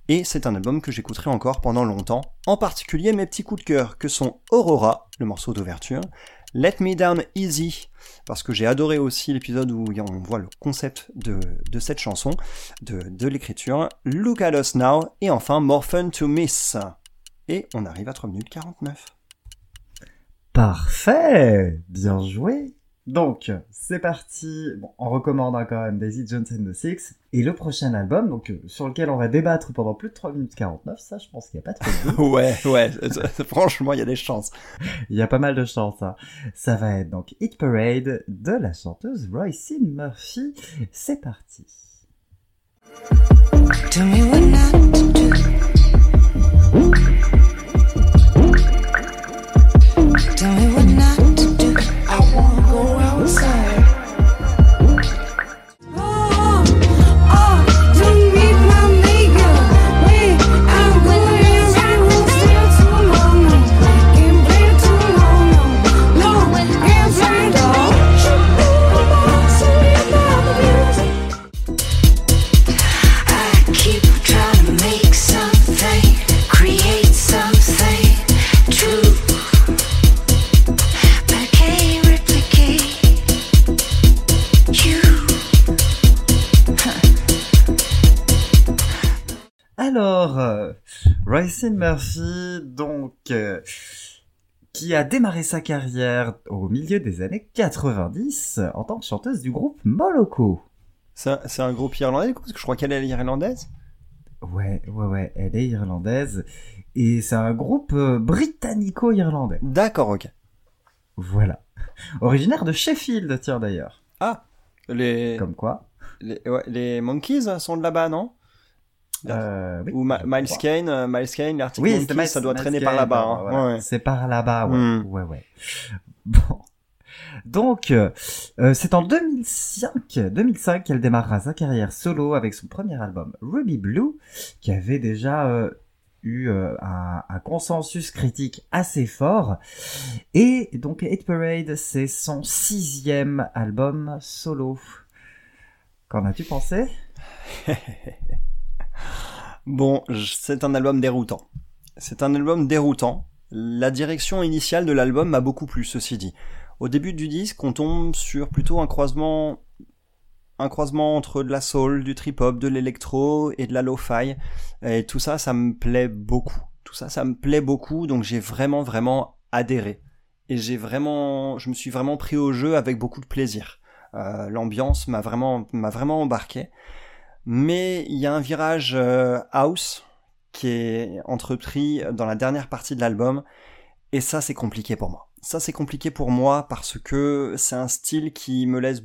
Et c'est un album que j'écouterai encore pendant longtemps, en particulier mes petits coups de cœur que sont Aurora, le morceau d'ouverture, Let Me Down Easy, parce que j'ai adoré aussi l'épisode où on voit le concept de, de cette chanson, de, de l'écriture, Look at Us Now, et enfin More Fun to Miss. Et on arrive à 3 minutes 49. Parfait Bien joué Donc, c'est parti. Bon, on recommande hein, quand même Daisy Jones and the Six. Et le prochain album, donc, euh, sur lequel on va débattre pendant plus de 3 minutes 49, ça, je pense qu'il n'y a pas de problème. Ouais, ouais, franchement, il y a des chances. Il y a pas mal de chance. Hein. Ça va être donc Hit Parade de la chanteuse Royce Murphy. C'est parti. Murphy, donc, euh, qui a démarré sa carrière au milieu des années 90 en tant que chanteuse du groupe Moloko. C'est un, groupe irlandais, du coup, parce que je crois qu'elle est irlandaise. Ouais, ouais, ouais, elle est irlandaise. Et c'est un groupe euh, britannico-irlandais. D'accord, ok. Voilà. Originaire de Sheffield, tiens d'ailleurs. Ah, les, Comme quoi. les, ouais, les Monkeys sont de là-bas, non? Euh, oui, Ou Ma- Miles. Kane, euh, Miles Kane, l'article Oui, Miles- ça doit Miles traîner Kane, par là-bas. hein. voilà. Ouais, ouais. C'est par là-bas, ouais. Hmm. Ouais, ouais. Bon. Donc, euh, c'est en 2005, 2005 qu'elle démarrera sa carrière solo avec son premier album Ruby Blue, qui avait déjà euh, eu euh, un, un consensus critique assez fort. Et donc Hate Parade, c'est son sixième album solo. Qu'en as-tu pensé? Bon, c'est un album déroutant. C'est un album déroutant. La direction initiale de l'album m'a beaucoup plu, ceci dit. Au début du disque, on tombe sur plutôt un croisement, un croisement entre de la soul, du trip-hop, de l'électro et de la lo-fi. Et tout ça, ça me plaît beaucoup. Tout ça, ça me plaît beaucoup, donc j'ai vraiment, vraiment adhéré. Et j'ai vraiment, je me suis vraiment pris au jeu avec beaucoup de plaisir. Euh, L'ambiance m'a vraiment, m'a vraiment embarqué. Mais il y a un virage euh, house qui est entrepris dans la dernière partie de l'album. Et ça, c'est compliqué pour moi. Ça, c'est compliqué pour moi parce que c'est un style qui me laisse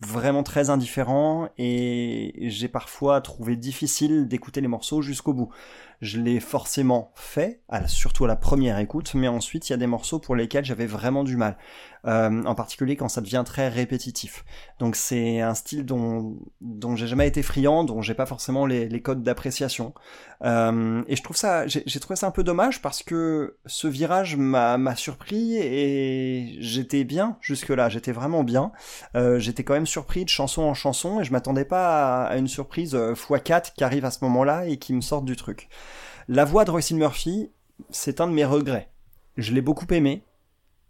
vraiment très indifférent et j'ai parfois trouvé difficile d'écouter les morceaux jusqu'au bout. Je l'ai forcément fait, surtout à la première écoute, mais ensuite il y a des morceaux pour lesquels j'avais vraiment du mal, Euh, en particulier quand ça devient très répétitif. Donc c'est un style dont, j'ai jamais été friand, dont j'ai pas forcément les, codes d'appréciation. Euh, et je trouve ça, j'ai trouvé ça un peu dommage parce que ce virage m'a surpris et j'étais bien jusque-là, j'étais vraiment bien. Euh, j'étais quand même surpris de chanson en chanson et je m'attendais pas à, à une surprise euh, x4 qui arrive à ce moment-là et qui me sorte du truc. La voix de Royce Murphy, c'est un de mes regrets. Je l'ai beaucoup aimé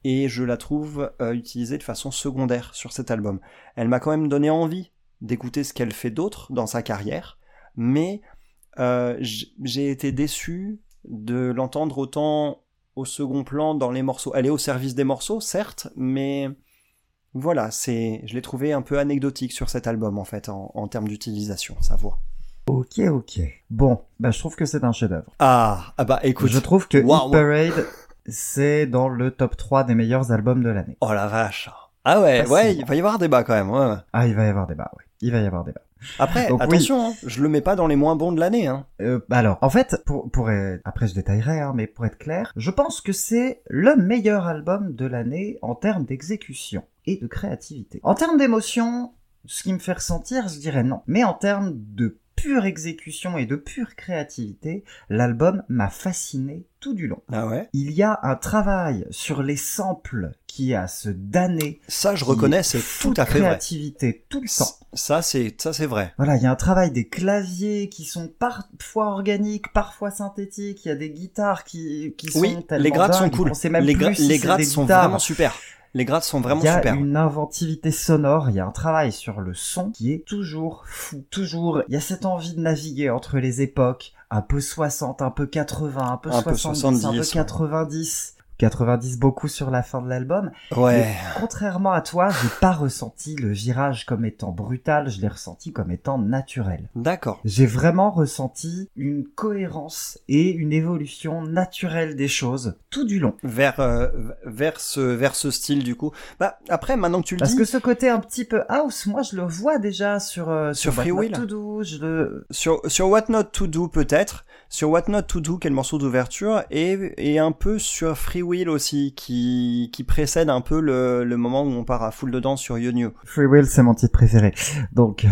et je la trouve euh, utilisée de façon secondaire sur cet album. Elle m'a quand même donné envie d'écouter ce qu'elle fait d'autre dans sa carrière, mais euh, j'ai été déçu de l'entendre autant au second plan dans les morceaux. Elle est au service des morceaux, certes, mais voilà, c'est, je l'ai trouvé un peu anecdotique sur cet album en fait, en termes d'utilisation, sa voix. Ok, ok. Bon, bah je trouve que c'est un chef-d'œuvre. Ah, ah bah écoute, Je trouve que. Hit Parade, c'est dans le top 3 des meilleurs albums de l'année. oh la vache. Ah ouais, ouais, il va y avoir débat quand même. Ouais. ouais. Ah, il va y avoir débat, oui. Il va y avoir débat. Après, Donc, oui. attention, hein, je le mets pas dans les moins bons de l'année. Hein. Euh, alors, en fait, pour, pour être- après je détaillerai, hein, mais pour être clair, je pense que c'est le meilleur album de l'année en termes d'exécution et de créativité. En termes d'émotion, ce qui me fait ressentir, je dirais non. Mais en termes de pure exécution et de pure créativité, l'album m'a fasciné tout du long. Ah ouais? Il y a un travail sur les samples qui a se damner. Ça, je reconnais, est c'est tout à fait vrai. créativité tout le temps. Ça, c'est, ça, c'est vrai. Voilà, il y a un travail des claviers qui sont parfois organiques, parfois synthétiques. Il y a des guitares qui, qui sont Oui, tellement les grattes sont cool. On sait même les, plus si les c'est grattes des sont guitares. vraiment super. Les grattes sont vraiment il y a super. une inventivité sonore, il y a un travail sur le son qui est toujours fou. Toujours, il y a cette envie de naviguer entre les époques, un peu 60, un peu 80, un peu Un peu 70, un peu 70, ouais. 90. 90 beaucoup sur la fin de l'album. Ouais. Mais contrairement à toi, j'ai pas ressenti le virage comme étant brutal, je l'ai ressenti comme étant naturel. D'accord. J'ai vraiment ressenti une cohérence et une évolution naturelle des choses tout du long. Vers, euh, vers ce, vers ce style, du coup. Bah, après, maintenant que tu le Parce dis. que ce côté un petit peu house, moi je le vois déjà sur euh, Sur What Free Not Will. To Do, je le Sur, sur What Not To Do peut-être, sur What Not To Do le morceau d'ouverture, et, et un peu sur Free Will aussi, qui, qui précède un peu le, le moment où on part à full dedans sur You New. Free Will c'est mon titre préféré. Donc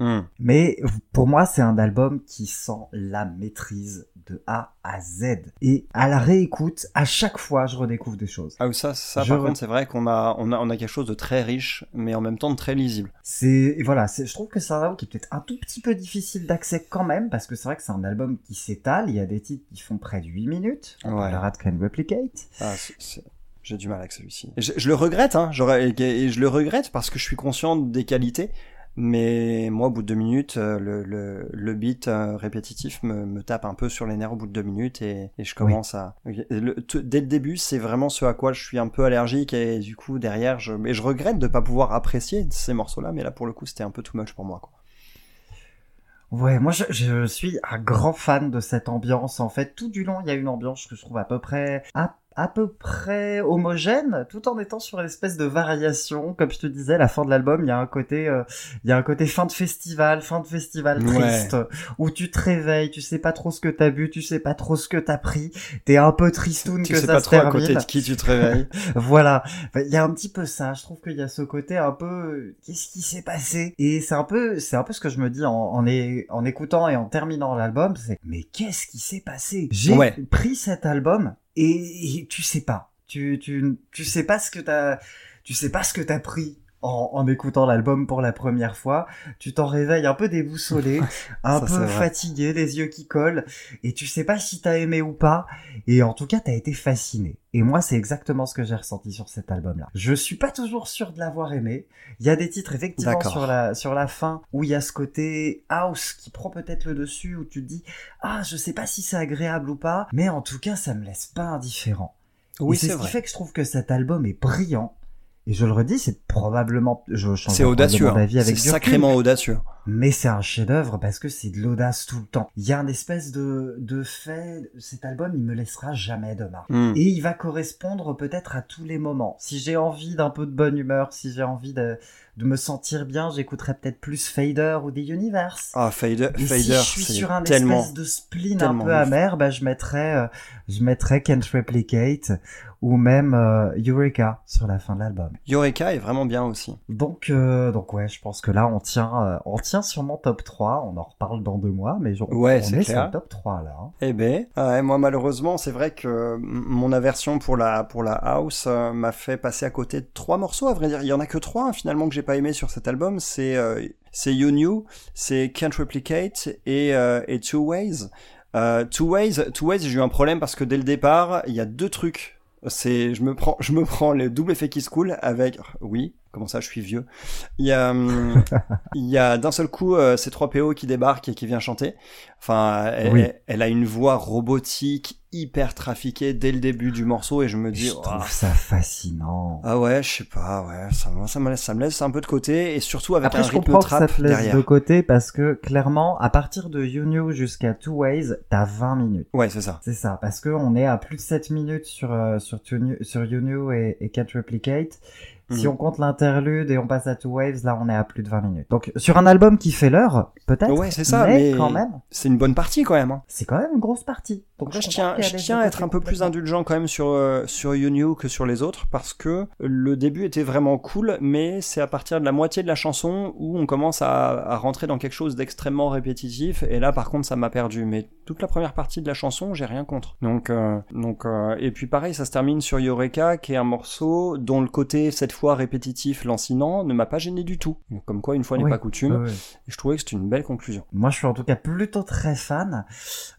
Hmm. mais pour moi c'est un album qui sent la maîtrise de A à Z et à la réécoute, à chaque fois je redécouvre des choses. Ah, ça, ça Je par re- contre, c'est vrai qu'on a, on a, on a quelque chose de très riche, mais en même temps de très lisible. C'est voilà, je trouve que c'est un album qui est peut-être un tout petit peu difficile d'accès quand même parce que c'est vrai que c'est un album qui s'étale, il y a des titres qui font près de 8 minutes. Ouais. Le Rat Can Replicate. Ah, c'est- J'ai du mal avec celui-ci. Je, je le regrette, hein. Et je le regrette parce que je suis conscient des qualités. Mais moi, au bout de deux minutes, euh, le, le, le beat euh, répétitif me, me tape un peu sur les nerfs au bout de deux minutes et, et je commence à... le- dès le début, c'est vraiment ce à quoi je suis un peu allergique et du coup, derrière, je, mais je regrette de pas pouvoir apprécier ces morceaux-là, mais là, pour le coup, c'était un peu too much pour moi. Quoi. Ouais, moi je, je suis un grand fan de cette ambiance en fait. Tout du long, il y a une ambiance que je trouve à peu près à, à peu près homogène, tout en étant sur une espèce de variation. Comme je te disais, la fin de l'album, il y a un côté, euh, il y a un côté fin de festival, fin de festival Ouais. triste, où tu te réveilles, tu sais pas trop ce que t'as bu, tu sais pas trop ce que t'as pris, t'es un peu tristoun Tu que sais ça pas se trop à côté de qui tu te réveilles. Voilà, Enfin, il y a un petit peu ça. Je trouve qu'il y a ce côté un peu euh, qu'est-ce qui s'est passé? Et c'est un peu, c'est un peu ce que je me dis en en, é- en écoutant et en terminant l'album, c'est mais qu'est-ce qui s'est passé? J'ai Ouais. pris cet album et, tu sais pas, tu tu tu sais pas ce que t'as, tu sais pas ce que t'as pris. En, en écoutant l'album pour la première fois, tu t'en réveilles un peu déboussolé, un Ça, peu fatigué, les yeux qui collent, et tu sais pas si t'as aimé ou pas, et en tout cas, t'as été fasciné. Et moi, c'est exactement ce que j'ai ressenti sur cet album-là. Je suis pas toujours sûr de l'avoir aimé. Il y a des titres, effectivement, sur la, sur la fin, où il y a ce côté house qui prend peut-être le dessus, où tu te dis, ah, je sais pas si c'est agréable ou pas, mais en tout cas, ça me laisse pas indifférent. Oui, c'est ce qui fait que je trouve que cet album est brillant. Et je le redis, c'est probablement, je change audacieux. hein. d'avis avec C'est sacrément audacieux. Mais c'est un chef-d'œuvre parce que c'est de l'audace tout le temps. Il y a un espèce de, de fait, cet album, il me laissera jamais de marque. Hmm. Et il va correspondre peut-être à tous les moments. Si j'ai envie d'un peu de bonne humeur, si j'ai envie de, de me sentir bien, j'écouterai peut-être plus Fader ou des Universe. Ah, Fader, Et Fader, si je suis sur un tellement. espèce de spleen un peu amer, bah, je mettrais, euh, je mettrais Can't Replicate ou même euh, Eureka sur la fin de l'album. Yoreka est vraiment bien aussi. Donc, euh, donc ouais, je pense que là, on tient, euh, on tient sur mon top 3. On en reparle dans deux mois, mais je- Ouais, on c'est est sur clair. le top 3 là. hein. Eh ben, ouais, moi malheureusement, c'est vrai que mon aversion pour la pour la house euh, m'a fait passer à côté de trois morceaux. À vrai dire, il y en a que trois hein, finalement que j'ai pas aimé sur cet album. C'est euh, c'est You New, c'est Can't Replicate et euh, et Two Ways. Two Ways, Two Ways, j'ai eu un problème parce que dès le départ, il y a deux trucs. C'est je me prends je me prends le double effet qui se coule avec oui. Comment ça, je suis vieux? Il y a, hum, il y a d'un seul coup euh, ces trois PO qui débarquent et qui vient chanter. Enfin, elle, Oui. elle- elle a une voix robotique hyper trafiquée dès le début du morceau et je me dis, Je trouve ça fascinant. ah ouais, je sais pas, ouais, ça, me- ça me laisse, ça me laisse un peu de côté et surtout avec Après, un je rythme comprends que ça te laisse derrière. de côté parce que clairement, à partir de You jusqu'à Two Ways, t'as 20 minutes. Ouais, c'est ça. C'est ça, parce que on est à plus de 7 minutes sur, euh, sur, New- sur You et, et Can't Replicate. Si Mhm. on compte l'interlude et on passe à Two Waves, là on est à plus de 20 minutes. Donc sur un album qui fait l'heure, peut-être, Ouais, c'est ça, mais, mais quand même, C'est une bonne partie quand même. hein. c'est quand même une grosse partie. Donc Après, je tiens, je tiens à être un peu plus indulgent quand même sur euh, sur You New que sur les autres parce que le début était vraiment cool, mais c'est à partir de la moitié de la chanson où on commence à, à rentrer dans quelque chose d'extrêmement répétitif et là par contre ça m'a perdu. Mais toute la première partie de la chanson, j'ai rien contre. Donc euh, donc euh, et puis pareil, ça se termine sur Eureka qui est un morceau dont le côté cette fois répétitif, lancinant ne m'a pas gêné du tout. Comme quoi une fois n'est Oui, pas coutume. Et je trouvais que c'était une belle conclusion. Moi, je suis en tout cas plutôt très fan.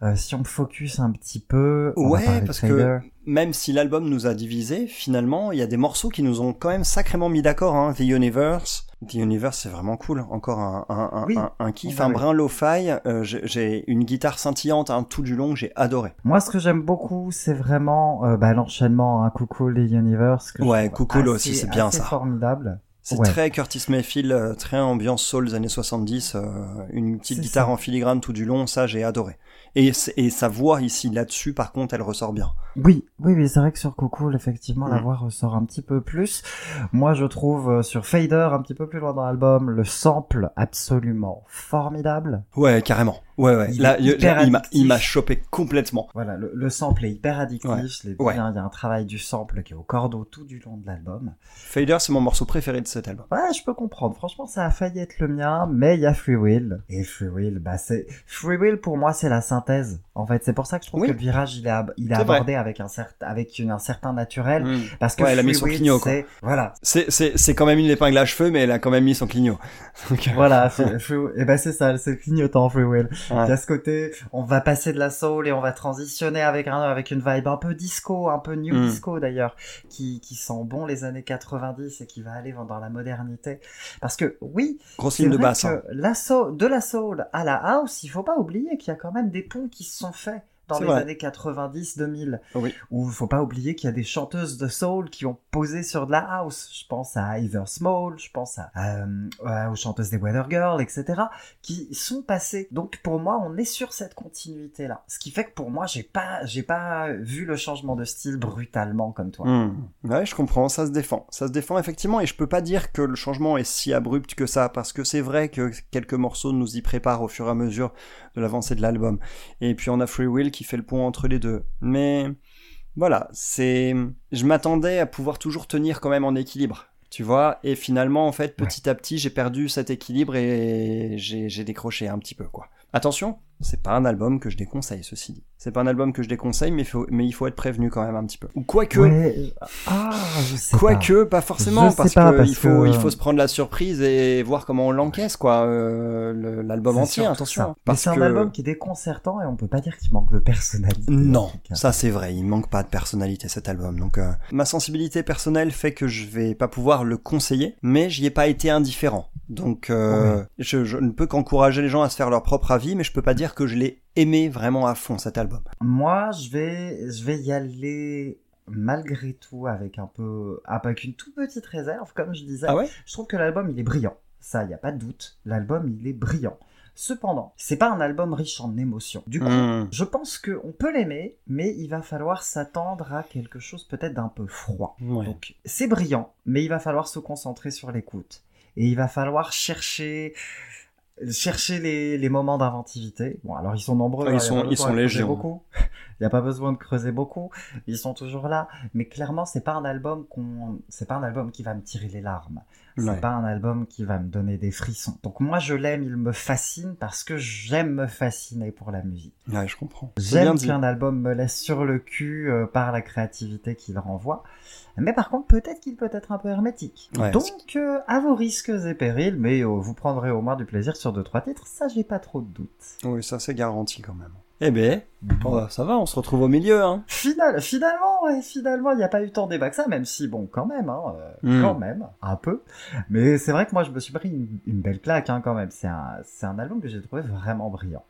Euh, si on me focus un petit peu, Ouais, parce que même si l'album nous a divisés, finalement, il y a des morceaux qui nous ont quand même sacrément mis d'accord. Hein. The Universe, The Universe, c'est vraiment cool. Encore un, un, un, Oui. un, un kiff, un brin lo-fi. Euh, j'ai- une guitare scintillante hein, tout du long j'ai adoré. Moi, ce que j'aime beaucoup, c'est vraiment euh, bah, l'enchaînement un coucou les Universe. Que Ouais, Coucou assez- aussi, c'est bien ça. formidable. C'est Ouais. très Curtis Mayfield, euh, très ambiance soul des années 70, euh, une petite guitare ça. en filigrane tout du long, ça j'ai adoré. Et, et sa voix ici, là-dessus, par contre, elle ressort bien. Oui, oui, oui, c'est vrai que sur Coco, effectivement, la Mm. voix ressort un petit peu plus. Moi, je trouve euh, sur Fader, un petit peu plus loin dans l'album, le sample absolument formidable. Ouais, carrément. Ouais, ouais. Il Là, il, hyper il m'a- addictif. il m'a chopé complètement. Voilà, le, le sample est hyper addictif. Ouais. Je l'ai dit, Ouais. il y a un travail du sample qui est au cordeau tout du long de l'album. Fader, c'est mon morceau préféré de cet album. Ouais, je peux comprendre. Franchement, ça a failli être le mien, mais il y a Free Will. Et Free Will, bah c'est Free Will pour moi, c'est la synthèse. En fait, c'est pour ça que je trouve Oui. que le virage, il est, ab- il est vrai. abordé avec un certain, avec une- un certain naturel, Mm. parce que Ouais, elle a mis son Will, clignot, quoi. voilà, C'est, c'est, c'est quand même une épingle à cheveux, mais elle a quand même mis son clignot. Donc, euh, voilà. Free- Free- et ben c'est ça, c'est clignotant Free Will. Il y ouais. a ce côté, on va passer de la soul et on va transitionner avec un, avec une vibe un peu disco, un peu new Mm. disco d'ailleurs, qui, qui sent bon les années 90 et qui va aller dans la modernité. Parce que oui, Grosse ligne de basse. que hein. la soul, de la soul à la house, il faut pas oublier qu'il y a quand même des ponts qui se sont faits dans les vrai. années 90-2000. Oui. Où faut pas oublier qu'il y a des chanteuses de soul qui ont posé sur de la house. Je pense à Heather Small, je pense à, euh, aux chanteuses des Weather Girls, etc. qui sont passées. Donc pour moi, on est sur cette continuité là. Ce qui fait que pour moi, j'ai pas j'ai pas vu le changement de style brutalement comme toi. Hmm. Ouais, je comprends, ça se défend. Ça se défend effectivement, et je peux pas dire que le changement est si abrupt que ça, parce que c'est vrai que quelques morceaux nous y préparent au fur et à mesure de l'avancée de l'album. Et puis on a Free Will qui fait le pont entre les deux. Mais voilà, c'est, je m'attendais à pouvoir toujours tenir quand même en équilibre. Tu vois, et finalement, en fait, petit à petit, j'ai perdu cet équilibre et j'ai j'ai décroché un petit peu, quoi. Attention, c'est pas un album que je déconseille, ceci dit. C'est pas un album que je déconseille, mais, faut, mais il faut être prévenu quand même un petit peu. Ou quoique, Ouais, ah, je sais pas. Quoique, pas forcément, Je sais parce pas, que parce il faut, que- il faut se prendre la surprise et voir comment on l'encaisse, quoi, euh, l'album entier, attention. Parce c'est un que- album qui est déconcertant et on peut pas dire qu'il manque de personnalité. Non, ça c'est vrai, il manque pas de personnalité cet album. Donc euh, ma sensibilité personnelle fait que je vais pas pouvoir le conseiller, mais j'y ai pas été indifférent. Donc euh, je, je ne peux qu'encourager les gens à se faire leur propre avis, mais je peux pas dire que je l'ai aimé vraiment à fond cet album. Moi, je vais, je vais y aller malgré tout avec un peu, avec une toute petite réserve, comme je disais. Ah ouais? Je trouve que l'album il est brillant. Ça, il y a pas de doute. L'album il est brillant. Cependant, c'est pas un album riche en émotions. Du coup, Hmm. je pense qu'on peut l'aimer, mais il va falloir s'attendre à quelque chose peut-être d'un peu froid. Ouais. Donc, c'est brillant, mais il va falloir se concentrer sur l'écoute. Et il va falloir chercher, chercher les, les moments d'inventivité. Bon, alors ils sont nombreux. Ah, ils hein, sont- ils sont. Beaucoup. Il n'y a pas besoin de creuser beaucoup. Ils sont toujours là. Mais clairement, c'est pas un album qu'on, c'est pas un album qui va me tirer les larmes. C'est Ouais. pas un album qui va me donner des frissons. Donc moi, je l'aime, il me fascine parce que j'aime me fasciner pour la musique. Ouais, je comprends. J'aime qu'un album me laisse sur le cul euh, par la créativité qu'il renvoie. Mais par contre, peut-être qu'il peut être un peu hermétique. Ouais, Donc, euh, à vos risques et périls, mais euh, vous prendrez au moins du plaisir sur deux trois titres. Ça, j'ai pas trop de doutes. Oui, ça c'est garanti quand même. Eh ben, Bon. ça va, on se retrouve au milieu, hein. Final, finalement, ouais, finalement, il n'y a pas eu tant de débat que ça, même si, bon, quand même, hein, euh, Mm. quand même, un peu. Mais c'est vrai que moi, je me suis pris une, une belle claque, hein, quand même. C'est un, c'est un album que j'ai trouvé vraiment brillant.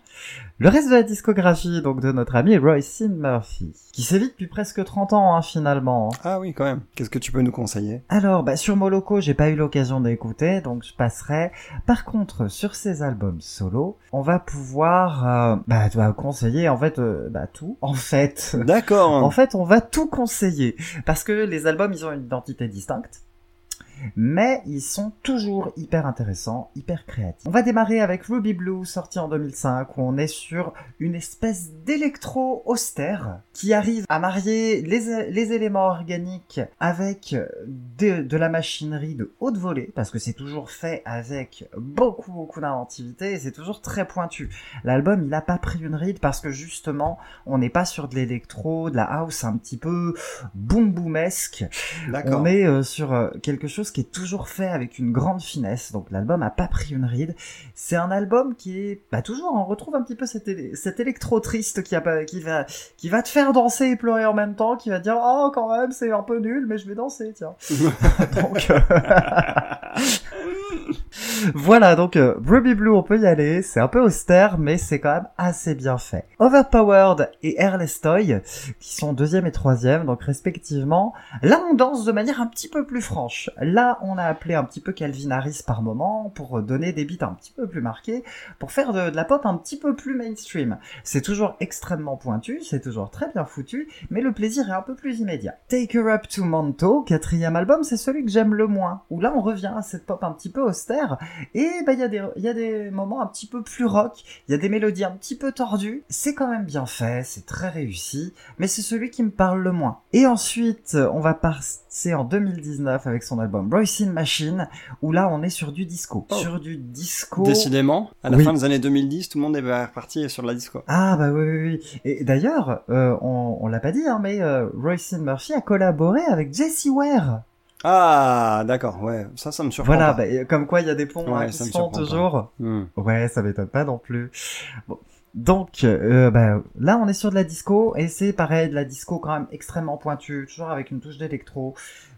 Le reste de la discographie, donc, de notre ami Royce Murphy, qui sévit depuis presque 30 ans, hein, finalement. hein. Ah oui, quand même. Qu'est-ce que tu peux nous conseiller? Alors, bah, sur Moloko, j'ai pas eu l'occasion d'écouter, donc je passerai. Par contre, sur ses albums solo, on va pouvoir, euh, bah, tu vas conseiller, en fait, euh, bah, tout. En fait, D'accord. en fait, on va tout conseiller. Parce que les albums, ils ont une identité distincte. Mais ils sont toujours hyper intéressants, hyper créatifs. On va démarrer avec Ruby Blue, sorti en 2005, où on est sur une espèce d'électro austère qui arrive à marier les, les éléments organiques avec de, de la machinerie de haute volée, parce que c'est toujours fait avec beaucoup, beaucoup d'inventivité, et c'est toujours très pointu. L'album, il a pas pris une ride parce que justement, on n'est pas sur de l'électro, de la house un petit peu boom boomesque. On est euh, sur euh, quelque chose qui est toujours fait avec une grande finesse. Donc l'album a pas pris une ride. C'est un album qui est, bah toujours, on retrouve un petit peu cet, éle- cet électro triste qui, a pas, qui va, qui va te faire danser et pleurer en même temps, qui va te dire, oh quand même, c'est un peu nul, mais je vais danser, tiens. donc, euh, voilà, donc euh, Blue, on peut y aller. C'est un peu austère, mais c'est quand même assez bien fait. Overpowered et Airless Toy, qui sont deuxième et troisième, donc respectivement. Là, on danse de manière un petit peu plus franche. Là, on a appelé un petit peu Calvin Harris par moment pour donner des beats un petit peu plus marqués, pour faire de, de la pop un petit peu plus mainstream. C'est toujours extrêmement pointu, c'est toujours très bien foutu, mais le plaisir est un peu plus immédiat. Take Her Up to Manto, quatrième album, c'est celui que j'aime le moins, où là on revient à cette pop un petit peu austère, et bah il y, a des- il y a des moments un petit peu plus rock, il y a des mélodies un petit peu tordues, c'est quand même bien fait, c'est très réussi, mais c'est celui qui me parle le moins. Et ensuite, on va passer en 2019 avec son album Royce in Machine, où là on est sur du disco. Oh. Sur du disco... Décidément, à la Oui. fin des années 2010, tout le monde est reparti sur la disco. Ah bah oui, oui, oui. Et d'ailleurs, euh, on, on l'a pas dit, hein, mais euh, Royce Murphy a collaboré avec Jessie Ware. Ah, d'accord, ouais, ça, ça me surprend Voilà, pas. bah, comme quoi il y a des ponts Ouais, hein, qui se font toujours. Hmm. Ouais, ça m'étonne pas non plus. Bon. Donc euh, bah, là on est sur de la disco et c'est pareil de la disco quand même extrêmement pointue, toujours avec une touche d'électro.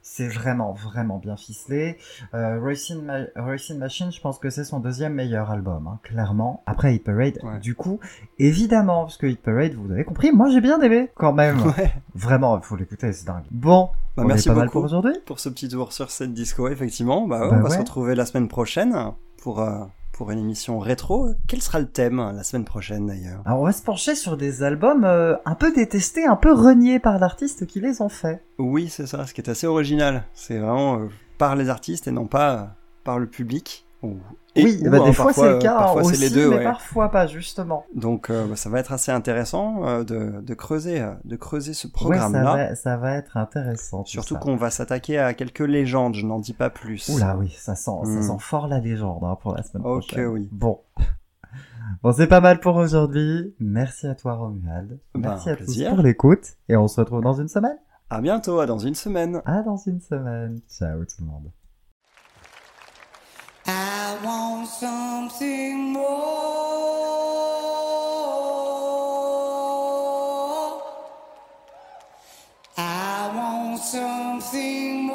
C'est vraiment vraiment bien ficelé. Euh, Racing, Ma- Racing Machine, je pense que c'est son deuxième meilleur album, hein, clairement. Après Hit Parade, Ouais. du coup, évidemment, parce que Hit Parade, vous avez compris, moi j'ai bien aimé quand même. Ouais. Vraiment, il faut l'écouter, c'est dingue. Bon, Bah, on merci est pas mal beaucoup. pour aujourd'hui. pour ce petit tour sur cette disco, effectivement. Bah, ouais, Bah on va se retrouver la semaine prochaine pour, euh, pour une émission rétro. Quel sera le thème la semaine prochaine d'ailleurs? Alors on va se pencher sur des albums euh, un peu détestés, un peu reniés par l'artiste qui les ont faits. Oui, c'est ça, ce qui est assez original. C'est vraiment euh, par les artistes et non pas euh, par le public. Ou- et- oui, ou, bah, hein, des fois parfois, c'est le cas Parfois aussi, c'est les deux, mais ouais. parfois pas justement. Donc euh, bah, ça va être assez intéressant euh, de, de creuser, euh, de creuser ce Ouais, ça programme-là. ça va être intéressant. tout Surtout qu'on va s'attaquer à quelques légendes, je n'en dis pas plus. Oula, oui, ça sent, ça Hmm. sent fort la légende hein, pour la semaine Ok, prochaine. oui. Bon. Bon, c'est pas mal pour aujourd'hui. Merci à toi, Romuald. Ben, Merci à plaisir. tous pour l'écoute. Et on se retrouve dans une semaine. À bientôt, à dans une semaine. À dans une semaine. Ciao tout le monde. I want something more. I want something